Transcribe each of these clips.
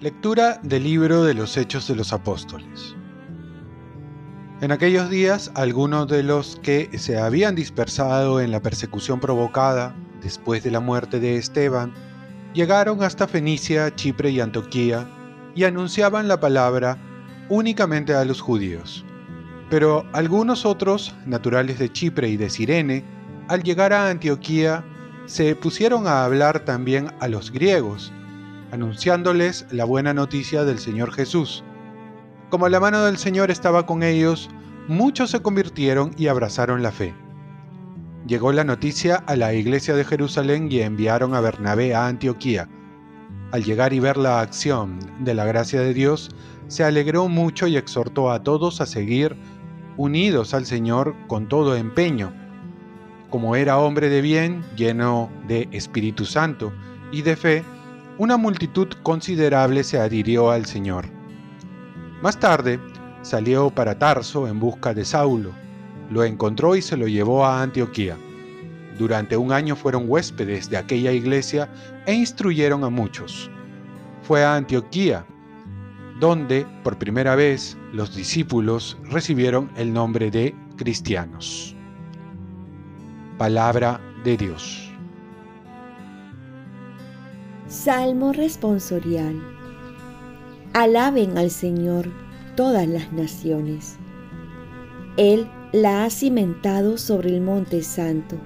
Lectura del libro de los Hechos de los Apóstoles. En aquellos días, algunos de los que se habían dispersado en la persecución provocada después de la muerte de Esteban, llegaron hasta Fenicia, Chipre y Antioquía y anunciaban la palabra únicamente a los judíos. Pero algunos otros, naturales de Chipre y de Sirene, al llegar a Antioquía, se pusieron a hablar también a los griegos, anunciándoles la buena noticia del Señor Jesús. Como la mano del Señor estaba con ellos, muchos se convirtieron y abrazaron la fe. Llegó la noticia a la iglesia de Jerusalén y enviaron a Bernabé a Antioquía. Al llegar y ver la acción de la gracia de Dios, se alegró mucho y exhortó a todos a seguir unidos al Señor con todo empeño. Como era hombre de bien, lleno de Espíritu Santo y de fe, una multitud considerable se adhirió al Señor. Más tarde, salió para Tarso en busca de Saulo, lo encontró y se lo llevó a Antioquía. Durante un año fueron huéspedes de aquella iglesia e instruyeron a muchos. Fue a Antioquía, donde por primera vez los discípulos recibieron el nombre de cristianos. Palabra de Dios. Salmo responsorial. Alaben al Señor todas las naciones. Él la ha cimentado sobre el monte santo,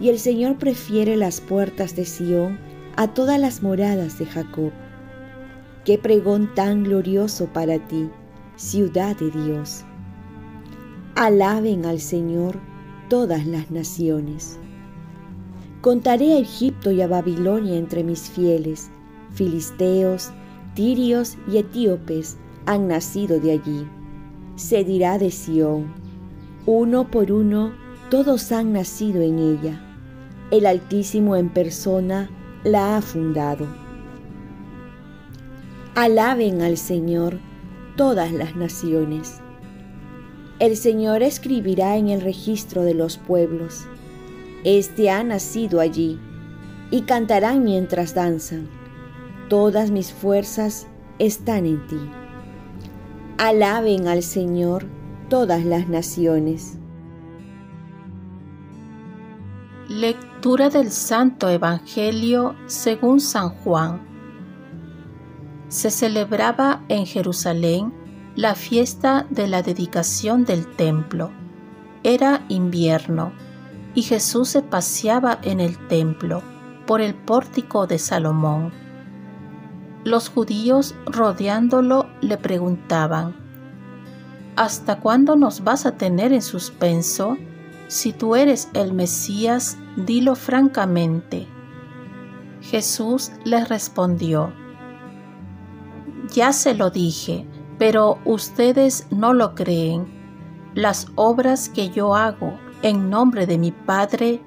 y el Señor prefiere las puertas de Sión a todas las moradas de Jacob. Qué pregón tan glorioso para ti, ciudad de Dios. Alaben al Señor todas las naciones. Contaré a Egipto y a Babilonia entre mis fieles. Filisteos, tirios y etíopes han nacido de allí. Se dirá de Sión, uno por uno todos han nacido en ella. El Altísimo en persona la ha fundado. Alaben al Señor todas las naciones. El Señor escribirá en el registro de los pueblos este ha nacido allí, y cantarán mientras danzan. Todas mis fuerzas están en ti. Alaben al Señor todas las naciones. Lectura del Santo Evangelio según San Juan. Se celebraba en Jerusalén la fiesta de la dedicación del templo. Era invierno y Jesús se paseaba en el templo por el pórtico de Salomón. Los judíos rodeándolo le preguntaban, ¿Hasta cuándo nos vas a tener en suspenso? Si tú eres el Mesías, dilo francamente. Jesús les respondió, Ya se lo dije, pero ustedes no lo creen. Las obras que yo hago en nombre de mi Padre,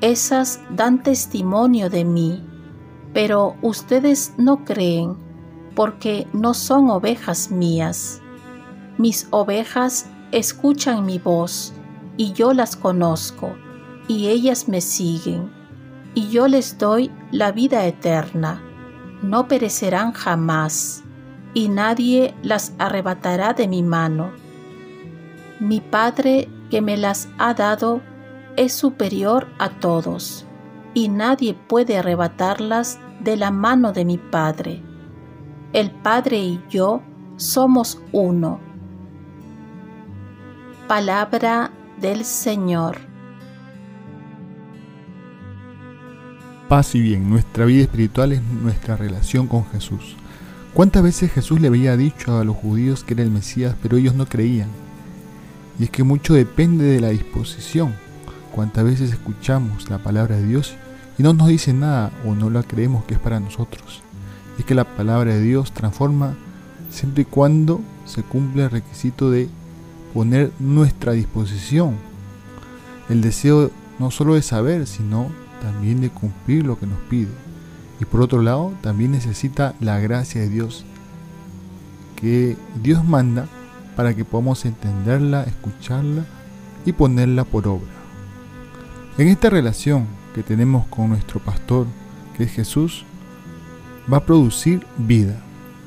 esas dan testimonio de mí, pero ustedes no creen porque no son ovejas mías. Mis ovejas escuchan mi voz y yo las conozco y ellas me siguen y yo les doy la vida eterna. No perecerán jamás y nadie las arrebatará de mi mano. Mi Padre que me las ha dado es superior a todos, y nadie puede arrebatarlas de la mano de mi Padre. El Padre y yo somos uno. Palabra del Señor. Paz y bien, nuestra vida espiritual es nuestra relación con Jesús. ¿Cuántas veces Jesús le había dicho a los judíos que era el Mesías, pero ellos no creían? Y es que mucho depende de la disposición. Cuántas veces escuchamos la palabra de Dios y no nos dice nada o no la creemos que es para nosotros. es que la palabra de Dios transforma siempre y cuando se cumple el requisito de poner nuestra disposición. El deseo no solo de saber, sino también de cumplir lo que nos pide. Y por otro lado, también necesita la gracia de Dios, que Dios manda para que podamos entenderla, escucharla y ponerla por obra. En esta relación que tenemos con nuestro pastor, que es Jesús, va a producir vida,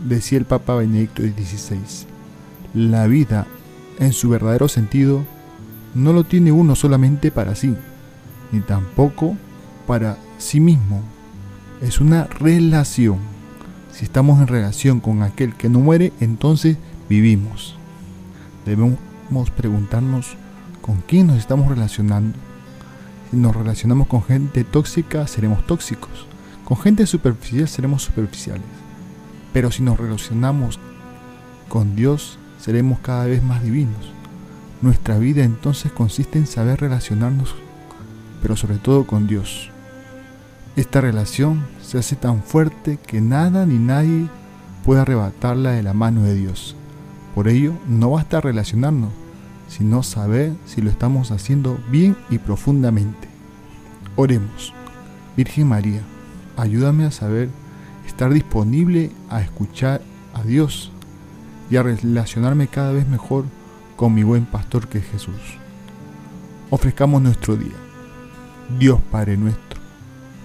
decía el Papa Benedicto XVI. La vida, en su verdadero sentido, no lo tiene uno solamente para sí, ni tampoco para sí mismo. Es una relación. Si estamos en relación con aquel que no muere, entonces vivimos. Debemos preguntarnos con quién nos estamos relacionando. Si nos relacionamos con gente tóxica, seremos tóxicos. Con gente superficial, seremos superficiales. Pero si nos relacionamos con Dios, seremos cada vez más divinos. Nuestra vida entonces consiste en saber relacionarnos, pero sobre todo con Dios. Esta relación se hace tan fuerte que nada ni nadie puede arrebatarla de la mano de Dios. Por ello, no basta relacionarnos, sino saber si lo estamos haciendo bien y profundamente. Oremos. Virgen María, ayúdame a saber estar disponible a escuchar a Dios y a relacionarme cada vez mejor con mi buen pastor que es Jesús. Ofrezcamos nuestro día. Dios Padre nuestro,